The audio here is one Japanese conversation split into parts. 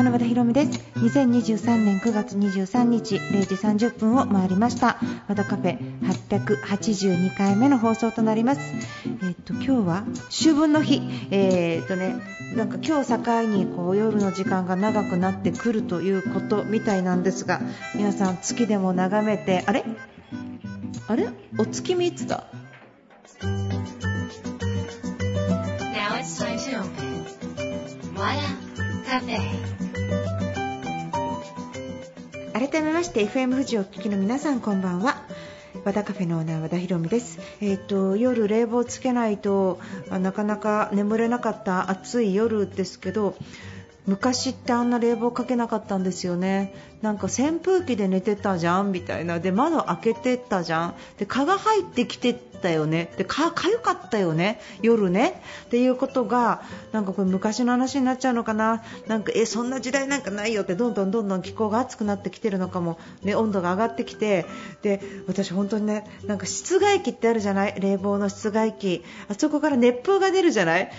家の和田ひろみです2023年9月23日0時30分を回りました。和田カフェ882回目の放送となります。えっ、と今日は秋分の日。えっ、とねなんか今日境にこう夜の時間が長くなってくるということみたいなんですが皆さん月でも眺めてあれ？あれ？お月見いつだ？Now it's time to open. Wada Cafe. 改めまして FM 富士をお聞きの皆さんこんばんは。和田カフェのオーナー和田博美です、えー、と夜冷房つけないとなかなか眠れなかった暑い夜ですけど昔ってあんな冷房かけなかったんですよね。なんか扇風機で寝てたじゃんみたいな。で窓開けてたじゃん。で蚊が入ってきてたよね。で蚊かゆかったよね。夜ね。っていうことがなんかこれ昔の話になっちゃうのかな。なんかえそんな時代なんかないよってどんどんどんどん気候が暑くなってきてるのかも、ね、温度が上がってきて。で私本当にねなんか室外機ってあるじゃない？冷房の室外機。あそこから熱風が出るじゃない？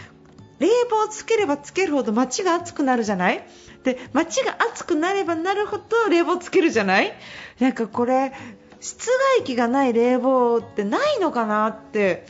冷房をつければつけるほど街が暑くなるじゃない？で街が暑くなればなるほど冷房つけるじゃない？なんかこれ室外機がない冷房ってないのかなって。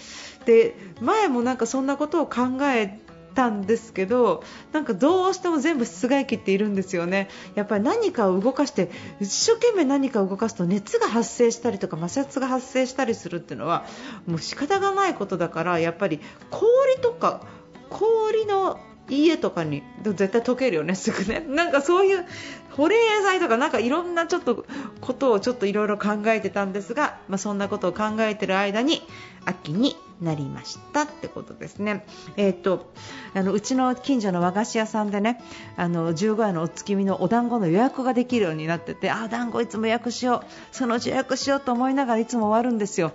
で前もなんかそんなことを考えたんですけどなんかどうしても全部室外機っているんですよね。やっぱり何かを動かして一生懸命何かを動かすと熱が発生したりとか摩擦が発生したりするっていうのはもう仕方がないことだからやっぱり氷とか氷の家とかに絶対溶けるよね、すぐね。なんかそういう保冷剤とかなんかいろんなちょっとことをちょっといろいろ考えてたんですが、まあ、そんなことを考えてる間に秋になりましたってことですね。えっ、とあのうちの近所の和菓子屋さんでね、あの15夜のお月見のお団子の予約ができるようになってて、あ団子いつも予約しよう、そのうち予約しようと思いながらいつも終わるんですよ。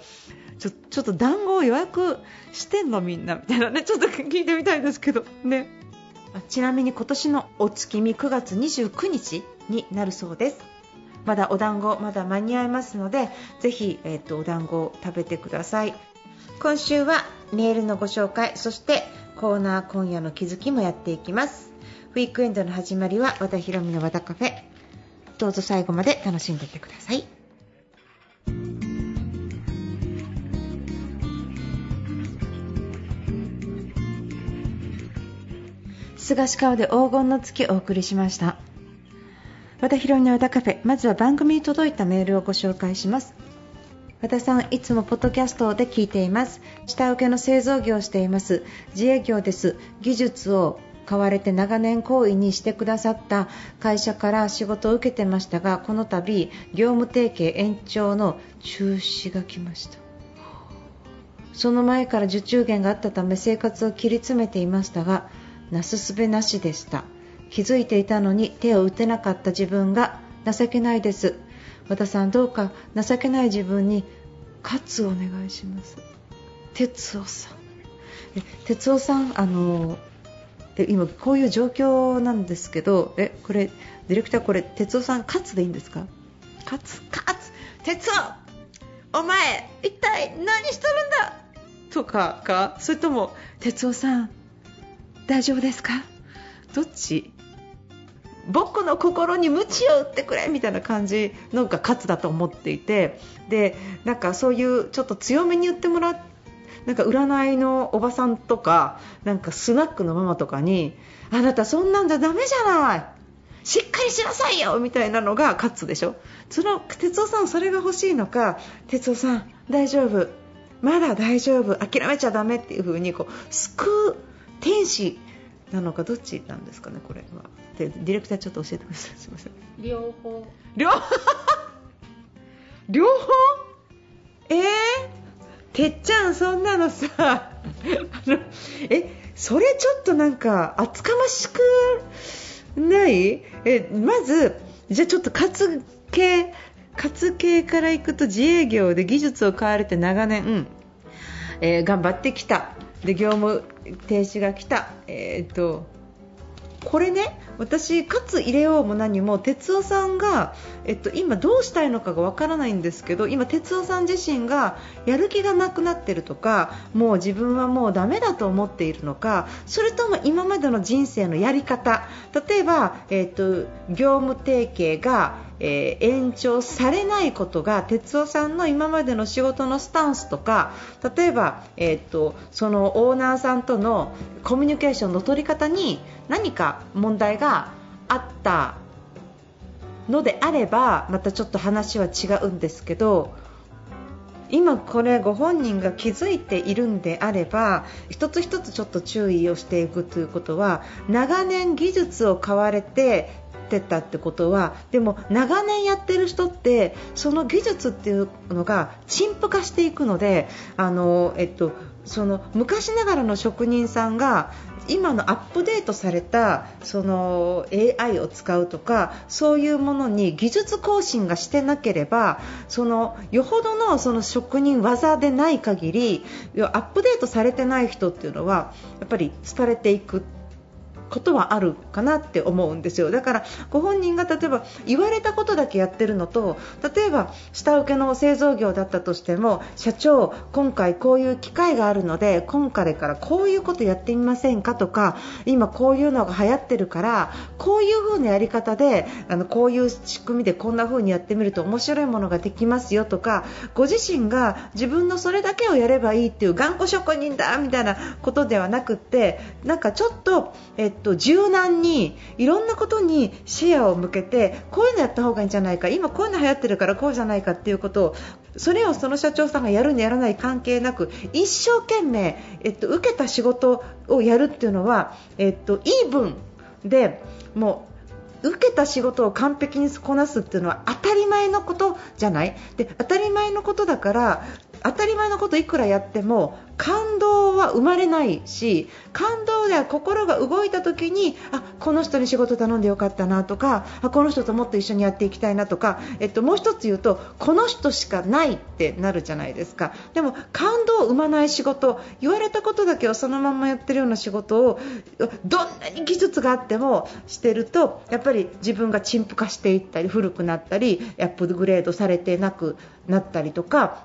ちょちょっと団子を予約してんのみんなみたいなね。ちょっと聞いてみたいですけど。ね。ちなみに今年のお月見9月29日になるそうです。まだお団子まだ間に合いますのでぜひ、えーと、お団子を食べてください。今週はメールのご紹介そしてコーナー今夜の気づきもやっていきます。ウィークエンドの始まりは和田ヒロミの和田カフェ。どうぞ最後まで楽しんでいってください。菅氏川で黄金の月をお送りしました。和田博の和田カフェまずは番組に届いたメールをご紹介します。和田さんいつもポッドキャストで聞いています。下請けの製造業をしています。自営業です。技術を買われて長年行為にしてくださった会社から仕事を受けてましたがこの度業務提携延長の中止が来ました。その前から受注源があったため生活を切り詰めていましたがなすすべなしでした。気づいていたのに手を打てなかった自分が情けないです。和田さんどうか情けない自分に喝をお願いします。哲夫さん。哲夫さんあの今こういう状況なんですけどえこれディレクターこれ哲夫さん勝つでいいんですか？勝つ勝つ哲夫お前一体何しとるんだ？とかかそれとも哲夫さん大丈夫ですか？どっち？僕の心に鞭を打ってくれみたいな感じのが勝つだと思っていて。でなんかそういうちょっと強めに言ってもらっなんか占いのおばさんとかなんかスナックのママとかにあなたそんなんじゃダメじゃない！しっかりしなさいよ！みたいなのが勝つでしょ。その哲夫さんそれが欲しいのか哲夫さん大丈夫。まだ大丈夫。諦めちゃダメっていう風にこう救う天使なのかどっちなんですかねこれは。でディレクターちょっと教えてください。すみません。両方？両両方？えー、てっちゃんそんなのさ。あのえそれちょっとなんか厚かましくない？えまずじゃあちょっと活系活系からいくと自営業で技術を買われて長年、うんえー、頑張ってきた。で業務停止が来た、えーと、これね私、かつ入れようも何も哲夫さんが、えっと、今どうしたいのかがわからないんですけど今、哲夫さん自身がやる気がなくなっているとかもう自分はもうダメだと思っているのかそれとも今までの人生のやり方例えば、えっと、業務提携がえー、延長されないことが哲夫さんの今までの仕事のスタンスとか例えば、えーと、そのオーナーさんとのコミュニケーションの取り方に何か問題があったのであればまたちょっと話は違うんですけど今、これご本人が気づいているんであれば一つ一つちょっと注意をしていくということは長年技術を買われてってたってことはでも長年やってる人ってその技術っていうのが陳腐化していくのであの、えっと、その昔ながらの職人さんが今のアップデートされたその AI を使うとかそういうものに技術更新がしてなければそのよほどのその職人技でない限りアップデートされてない人っていうのはやっぱり廃れていく。ことはあるかなって思うんですよ。だからご本人が例えば言われたことだけやってるのと例えば下請けの製造業だったとしても社長、今回こういう機会があるので今回からこういうことやってみませんかとか今こういうのが流行ってるからこういう風なやり方であのこういう仕組みでこんな風にやってみると面白いものができますよとかご自身が自分のそれだけをやればいいっていう頑固職人だみたいなことではなくってなんかちょっと、えっと、柔軟にいろんなことに視野を向けてこういうのやった方がいいんじゃないか今こういうの流行ってるからこうじゃないかっていうことをそれをその社長さんがやるにやらない関係なく一生懸命、えっと、受けた仕事をやるっていうのは、えっと、いい分でもう受けた仕事を完璧にこなすっていうのは当たり前のことじゃない？で当たり前のことだから当たり前のこといくらやっても感動は生まれないし感動では心が動いた時にあこの人に仕事頼んでよかったなとかあこの人ともっと一緒にやっていきたいなとか、えっと、もう1つ言うとこの人しかないってなるじゃないですか。でも感動を生まない仕事言われたことだけをそのままやってるような仕事をどんなに技術があってもしてるとやっぱり自分が陳腐化していったり古くなったりアップグレードされてなくなったりとか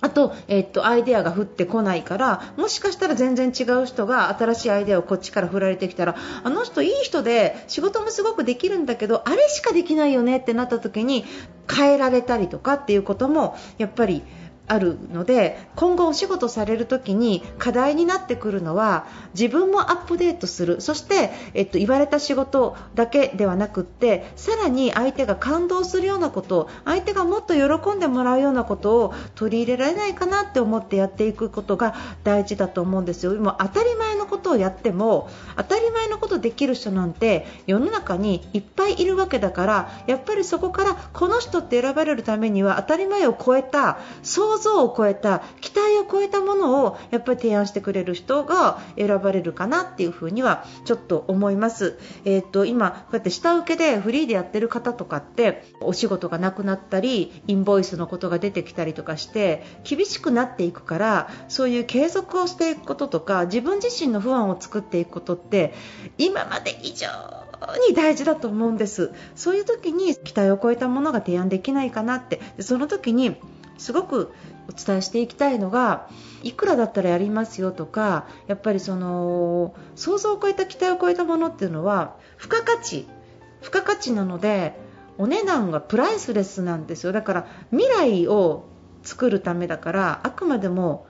あと、えっと、アイデアが降ってこないからもしかしたら全然違う人が新しいアイデアをこっちから振られてきたらあの人いい人で仕事もすごくできるんだけどあれしかできないよねってなった時に変えられたりとかっていうこともやっぱりあるので今後お仕事される時に課題になってくるのは自分もアップデートするそして、えっと、言われた仕事だけではなくってさらに相手が感動するようなこと相手がもっと喜んでもらうようなことを取り入れられないかなって思ってやっていくことが大事だと思うんですよ。今当たり前のことをやっても当たり前のことできる人なんて世の中にいっぱいいるわけだからやっぱりそこからこの人って選ばれるためには当たり前を超えた想像を超えた期待を超えたものをやっぱり提案してくれる人が選ばれるかなっていうふうにはちょっと思います。えー、と今、こうやって下請けでフリーでやってる方とかってお仕事がなくなったりインボイスのことが出てきたりとかして厳しくなっていくからそういう継続をしていくこととか自分自身の不安を作っていくことって今まで以上に大事だと思うんですそういう時に期待を超えたものが提案できないかなってその時にすごくお伝えしていきたいのがいくらだったらやりますよとかやっぱりその想像を超えた期待を超えたものっていうのは付加価値付加価値なのでお値段がプライスレスなんですよ。だから未来を作るためだからあくまでも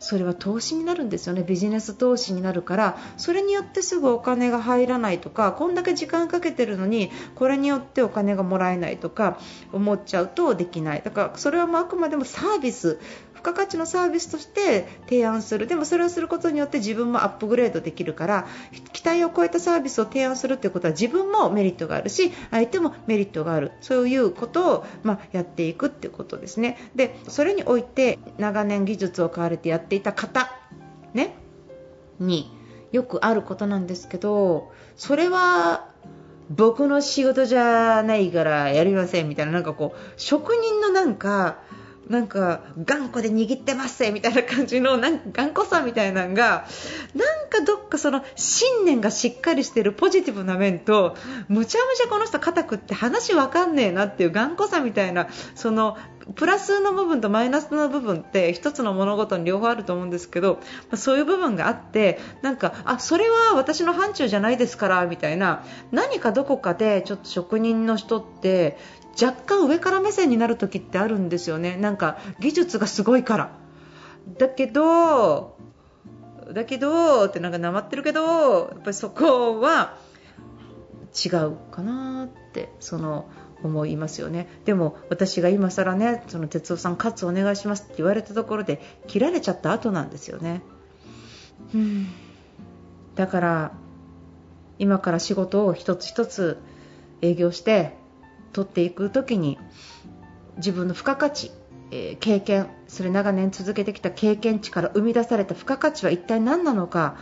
それは投資になるんですよね。ビジネス投資になるから。それによってすぐお金が入らないとかこんだけ時間かけてるのにこれによってお金がもらえないとか思っちゃうとできない。だからそれはあくまでもサービス。付加価値のサービスとして提案する。でもそれをすることによって自分もアップグレードできるから期待を超えたサービスを提案するということは自分もメリットがあるし相手もメリットがある。そういうことを、まあ、やっていくということですね。でそれにおいて長年技術を買われてやっていた方、ね、によくあることなんですけどそれは僕の仕事じゃないからやりませんみたいななんかこう職人のなんかなんか頑固で握ってますみたいな感じのなんか頑固さみたいなのがなんかどっかその信念がしっかりしているポジティブな面とむちゃむちゃこの人硬くって話わかんねえなっていう頑固さみたいなそのプラスの部分とマイナスの部分って一つの物事に両方あると思うんですけど、そういう部分があってなんかあそれは私の範疇じゃないですからみたいな何かどこかでちょっと職人の人って若干上から目線になる時ってあるんですよね。なんか技術がすごいから。だけどだけどってなんかなまってるけどやっぱりそこは違うかなってその思いますよね。でも私が今更ねその哲夫さんカツお願いしますって言われたところで切られちゃった後なんですよね。うん。だから今から仕事を一つ一つ営業して取っていく時に自分の付加価値、えー、経験それ長年続けてきた経験値から生み出された付加価値は一体何なのか、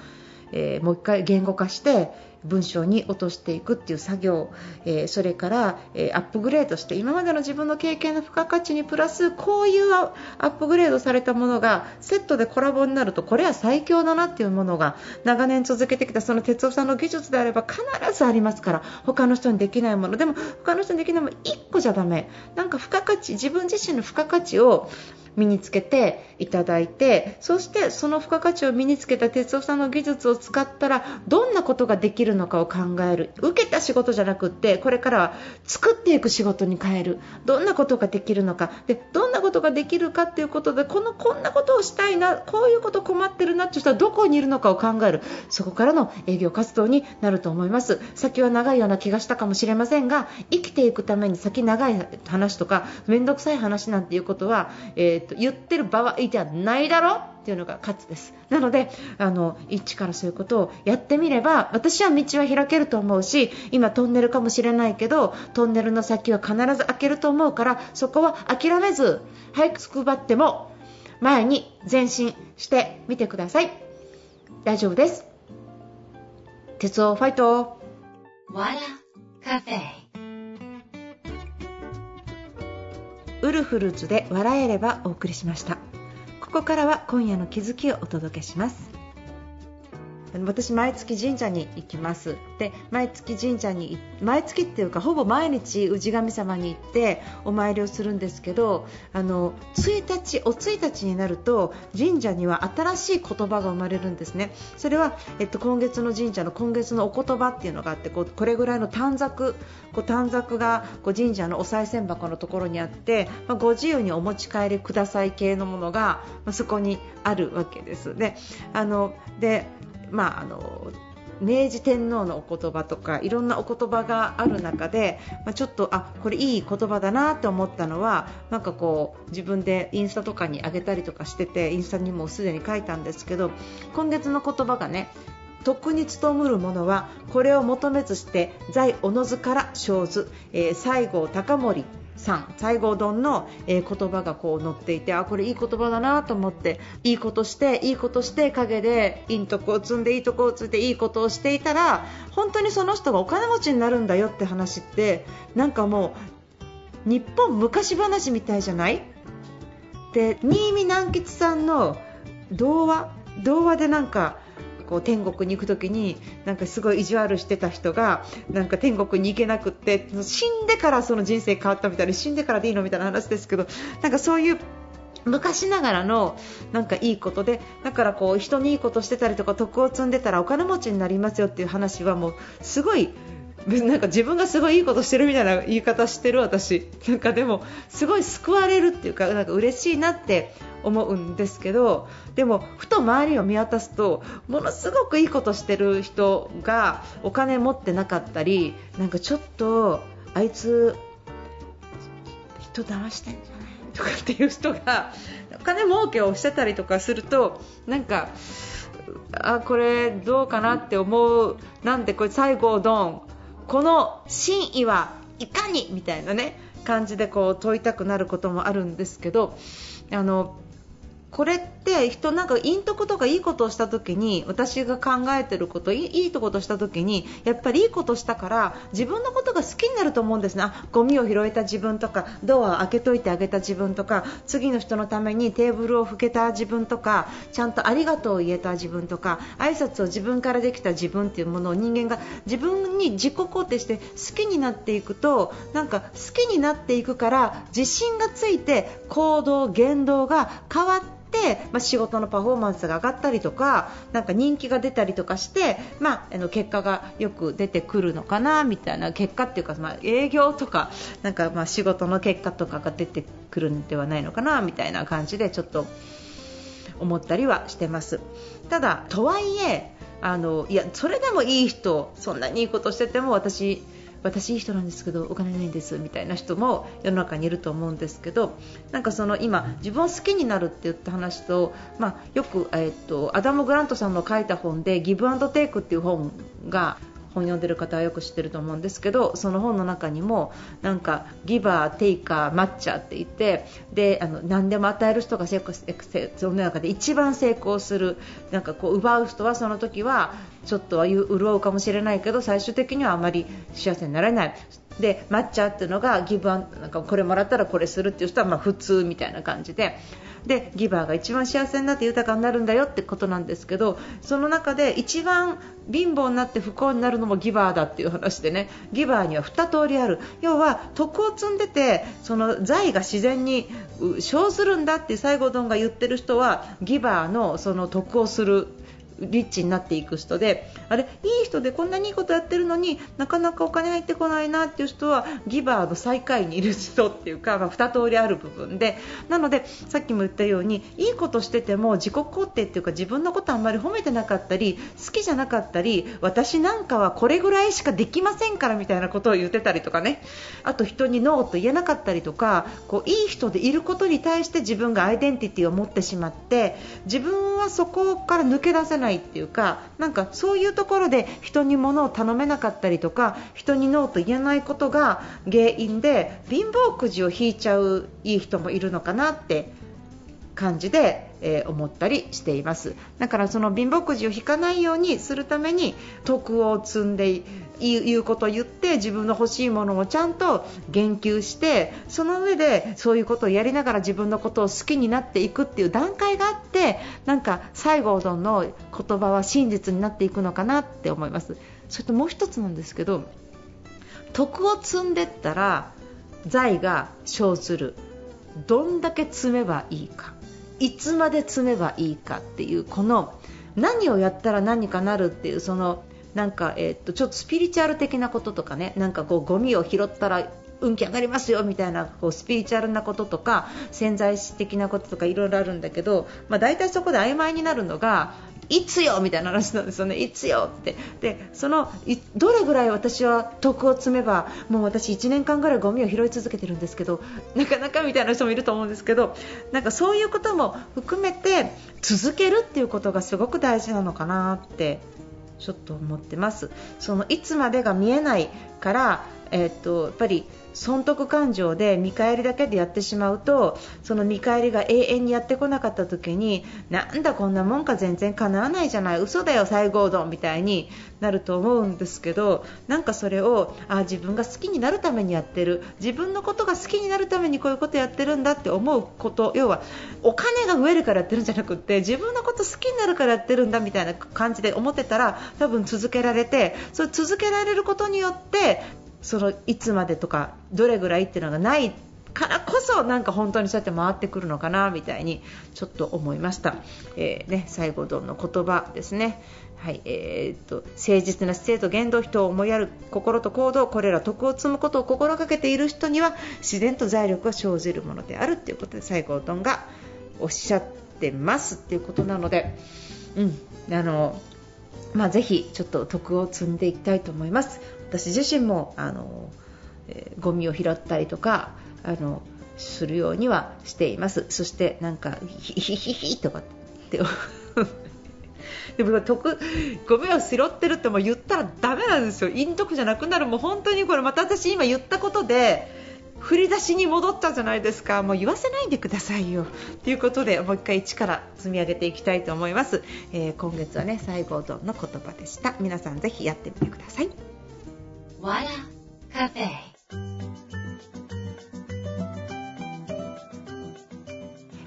えー、もう一回言語化して文章に落としていくっていう作業、えー、それから、えー、アップグレードして今までの自分の経験の付加価値にプラスこういうアップグレードされたものがセットでコラボになるとこれは最強だなっていうものが長年続けてきたその哲夫さんの技術であれば必ずありますから他の人にできないもの。でも他の人にできないもの1個じゃだめなんか付加価値自分自身の付加価値を身につけていただいてそしてその付加価値を身につけた哲夫さんの技術を使ったらどんなことができるのかを考える。受けた仕事じゃなくってこれからは作っていく仕事に変える。どんなことができるのか。でどんなことができるかっていうことでこのこんなことをしたいなこういうこと困ってるなって人はどこにいるのかを考える。そこからの営業活動になると思います。先は長いような気がしたかもしれませんが生きていくために先長い話とか面倒くさい話なんていうことは、えーと言ってる場合じゃないだろっていうのが勝つです。なのであの一からそういうことをやってみれば私は道は開けると思うし今トンネルかもしれないけどトンネルの先は必ず開けると思うからそこは諦めず早くつくばっても前に前進してみてください。大丈夫です。鉄道ファイト。わらカフェウルフルズで笑えればお送りしました。ここからは今夜の気づきをお届けします。私、毎月神社に行きますで毎月神社に毎月っていうかほぼ毎日氏神様に行ってお参りをするんですけどあの1日お1日になると神社には新しい言葉が生まれるんですねそれは、えっと、今月の神社の今月のお言葉っていうのがあってこうこれぐらいの短冊こう短冊がこう神社のお賽銭箱のところにあって、まあ、ご自由にお持ち帰りください系のものが、まあ、そこにあるわけです。であのでまあ、あの明治天皇のお言葉とかいろんなお言葉がある中で、まあ、ちょっとあこれいい言葉だなと思ったのはなんかこう自分でインスタとかに上げたりとかしててインスタにもすでに書いたんですけど今月の言葉がね徳に努むる者はこれを求めずして在おのずから生ず、えー、西郷隆盛さん西郷どんの、えー、言葉がこう載っていてあこれいい言葉だなと思っていいことしていいことして陰でいいとこを積んでいいとこを積んでいいことをしていたら本当にその人がお金持ちになるんだよって話ってなんかもう日本昔話みたいじゃない？で新見南吉さんの童話童話でなんかこう天国に行く時になんかすごい意地悪してた人がなんか天国に行けなくって死んでからその人生変わったみたいな死んでからでいいのみたいな話ですけどなんかそういう昔ながらのなんかいいことでだからこう人にいいことしてたりとか徳を積んでたらお金持ちになりますよっていう話はもうすごいなんか自分がすごいいいことしてるみたいな言い方してる私。なんかでもすごい救われるっていうかなんか嬉しいなって思うんですけどでもふと周りを見渡すとものすごくいいことしてる人がお金持ってなかったりなんかちょっとあいつ人騙してんじゃないとかっていう人がお金儲けをしてたりとかするとなんかあこれどうかなって思うなんでこれ西郷どんこの真意はいかにみたいなね感じでこう問いたくなることもあるんですけどあのこれって人なんか陰徳とかいいことをした時に私が考えてることいいいいことした時にやっぱりいいことしたから自分のことが好きになると思うんですね。あゴミを拾えた自分とかドアを開けといてあげた自分とか次の人のためにテーブルを拭けた自分とかちゃんとありがとうを言えた自分とか挨拶を自分からできた自分っていうものを人間が自分に自己肯定して好きになっていくとなんか好きになっていくから自信がついて行動、言動が変わって、まあ、仕事のパフォーマンスが上がったりとかなんか人気が出たりとかして、まあ、あの結果がよく出てくるのかなみたいな結果っていうか、まあ、営業とかなんかまあ仕事の結果とかが出てくるんではないのかなみたいな感じでちょっと思ったりはしてます。ただとはいえあのいやそれでもいい人そんなにいいことしてても私私いい人なんですけどお金ないんですみたいな人も世の中にいると思うんですけどなんかその今自分を好きになるって言った話と、まあ、よく、えー、っとアダム・グラントさんの書いた本でギブアンドテイクっていう本が本読んでる方はよく知ってると思うんですけどその本の中にもなんかギバー、テイカー、マッチャーって言ってであの何でも与える人が世の中で一番成功するなんかこう奪う人はその時はちょっとは潤うかもしれないけど最終的にはあまり幸せになれない。でマッチャーっていうのがギブアンなんかこれもらったらこれするっていう人はまあ普通みたいな感じででギバーが一番幸せになって豊かになるんだよってことなんですけどその中で一番貧乏になって不幸になるのもギバーだっていう話でね。ギバーには2通りある。要は徳を積んでてその財が自然に生するんだって西郷どんが言ってる人はギバーのその得をするリッチになっていく人であれいい人でこんなにいいことやってるのになかなかお金入ってこないなっていう人はギバーの最下位にいる人っていうか、まあ、2通りある部分で。なのでさっきも言ったようにいいことしてても自己肯定っていうか自分のことあんまり褒めてなかったり好きじゃなかったり私なんかはこれぐらいしかできませんからみたいなことを言ってたりとかね。あと人にノーと言えなかったりとかこういい人でいることに対して自分がアイデンティティを持ってしまって自分はそこから抜け出せない。ないっていうかなんかそういうところで人に物を頼めなかったりとか人にノーと言えないことが原因で貧乏くじを引いちゃういい人もいるのかなって感じで、えー、思ったりしています。だからその貧乏くじを引かないようにするために徳を積んでいうことを言って自分の欲しいものをちゃんと言及してその上でそういうことをやりながら自分のことを好きになっていくっていう段階があってなんか西郷どの言葉は真実になっていくのかなって思います。それともう一つなんですけど徳を積んでったら財が生ずる。どんだけ積めばいいか。いつまで積めばいいかっていうこの何をやったら何かなるっていうそのなんか、え、っとちょっとスピリチュアル的なこととかねなんかこうゴミを拾ったら運気上がりますよみたいなこうスピリチュアルなこととか潜在意識的なこととかいろいろあるんだけど、まあ、大体そこで曖昧になるのがいつよみたいな話なんですよね、いつよって。でそのどれぐらい私は徳を積めばもう私1年間ぐらいゴミを拾い続けてるんですけどなかなかみたいな人もいると思うんですけどなんかそういうことも含めて続けるっていうことがすごく大事なのかなってちょっと思ってます。そのいつまでが見えないから、えー、っとやっぱり損得感情で見返りだけでやってしまうとその見返りが永遠にやってこなかった時になんだこんなもんか全然叶わないじゃない嘘だよ西郷どんみたいになると思うんですけどなんかそれをあ自分が好きになるためにやってる自分のことが好きになるためにこういうことやってるんだって思うこと要はお金が増えるからやってるんじゃなくて自分のこと好きになるからやってるんだみたいな感じで思ってたら多分続けられてそれ続けられることによってそのいつまでとかどれぐらいっていうのがないからこそなんか本当にそうやって回ってくるのかなみたいにちょっと思いました、えー、ね、最後どんの言葉ですね。はいえーと、と誠実な姿勢と言動人を思いやる心と行動これら徳を積むことを心がけている人には自然と財力が生じるものであるということで西郷どんがおっしゃってますっていうことなので、うんあのまあ、ぜひちょっと徳を積んでいきたいと思います。私自身もあの、えー、ゴミを拾ったりとかあのするようにはしています。そしてなんかヒヒヒヒとかって。でも得ゴミを拾ってるっても言ったらダメなんですよ。陰徳じゃなくなる。もう本当にこれまた私今言ったことで振り出しに戻ったじゃないですか。もう言わせないでくださいよ。ということでもう一回一から積み上げていきたいと思います、えー、今月はね西郷どんの言葉でした。皆さんぜひやってみてください。わらカフェ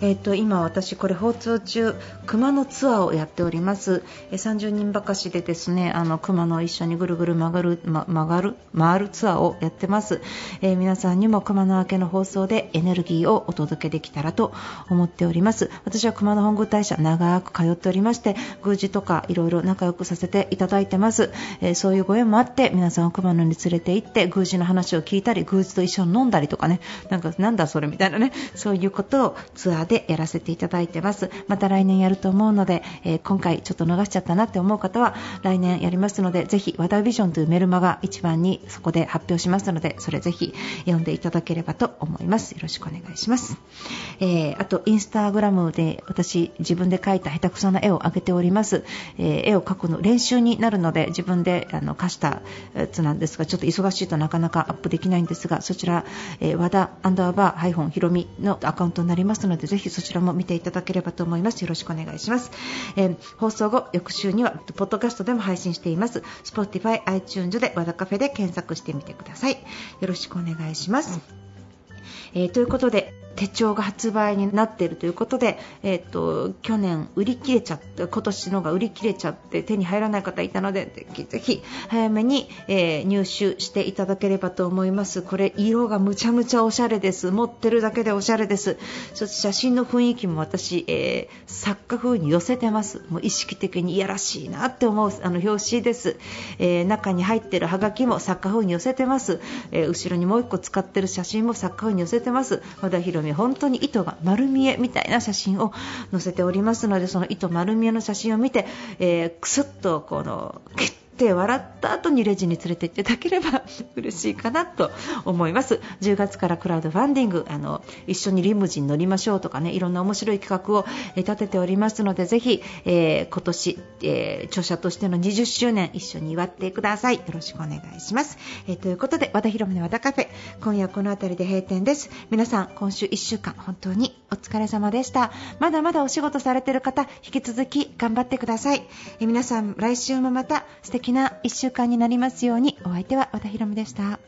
えーと、今、私これ放送中熊のツアーをやっております、えー、30人ばかしでですねあの熊の一緒にぐるぐる曲がる、ま、曲がる回るツアーをやってます、えー、皆さんにも熊の明けの放送でエネルギーをお届けできたらと思っております。私は熊野本宮大社長く通っておりまして宮司とかいろいろ仲良くさせていただいてます、えー、そういうご縁もあって皆さんを熊野に連れて行って宮司の話を聞いたり宮司と一緒に飲んだりとかね。なんかなんだそれみたいなね。そういうことをツアーでやらせていただいてます。また来年やると思うので、えー、今回ちょっと逃しちゃったなって思う方は来年やりますのでぜひ和田ビジョンというメルマガ一番にそこで発表しますのでそれぜひ読んでいただければと思います。よろしくお願いします、えー、あとインスタグラムで私自分で描いた下手くそな絵を上げております、えー、絵を描くの練習になるので自分であの貸したやつなんですがちょっと忙しいとなかなかアップできないんですがそちら、えー、和田アンダーバーハイフォンひろみのアカウントになりますのでぜひひそちらも見ていただければと思います。よろしくお願いします。えー、放送後、翌週には、ポッドキャストでも配信しています。Spotify、iTunes で和田カフェで検索してみてください。よろしくお願いします。えー、ということで、手帳が発売になっているということで、えーと、去年売り切れちゃって今年のが売り切れちゃって手に入らない方いたのでぜひ早めに、えー、入手していただければと思います。これ色がむちゃむちゃおしゃれです。持ってるだけでおしゃれです。そして写真の雰囲気も私、えー、作家風に寄せてます。もう意識的にいやらしいなって思うあの表紙です、えー、中に入ってるハガキも作家風に寄せてます、え後ろにもう1個使ってる写真も作家風に寄せてます。和田博美本当に糸が丸見えみたいな写真を載せておりますのでその糸丸見えの写真を見て、えー、くすっとこのキュッって笑った後にレジに連れて行っていただければ 嬉しいかなと思います。10月からクラウドファンディングあの一緒にリムジン乗りましょうとかねいろんな面白い企画を立てておりますのでぜひ、えー、今年、えー、著者としての20周年一緒に祝ってください。よろしくお願いします、えー、ということで和田博美の和田カフェ今夜この辺りで閉店です。皆さん今週1週間本当にお疲れ様でした。まだまだお仕事されている方引き続き頑張ってください、え皆さん来週もまた素敵な1週間になりますようにお相手は和田博美でした。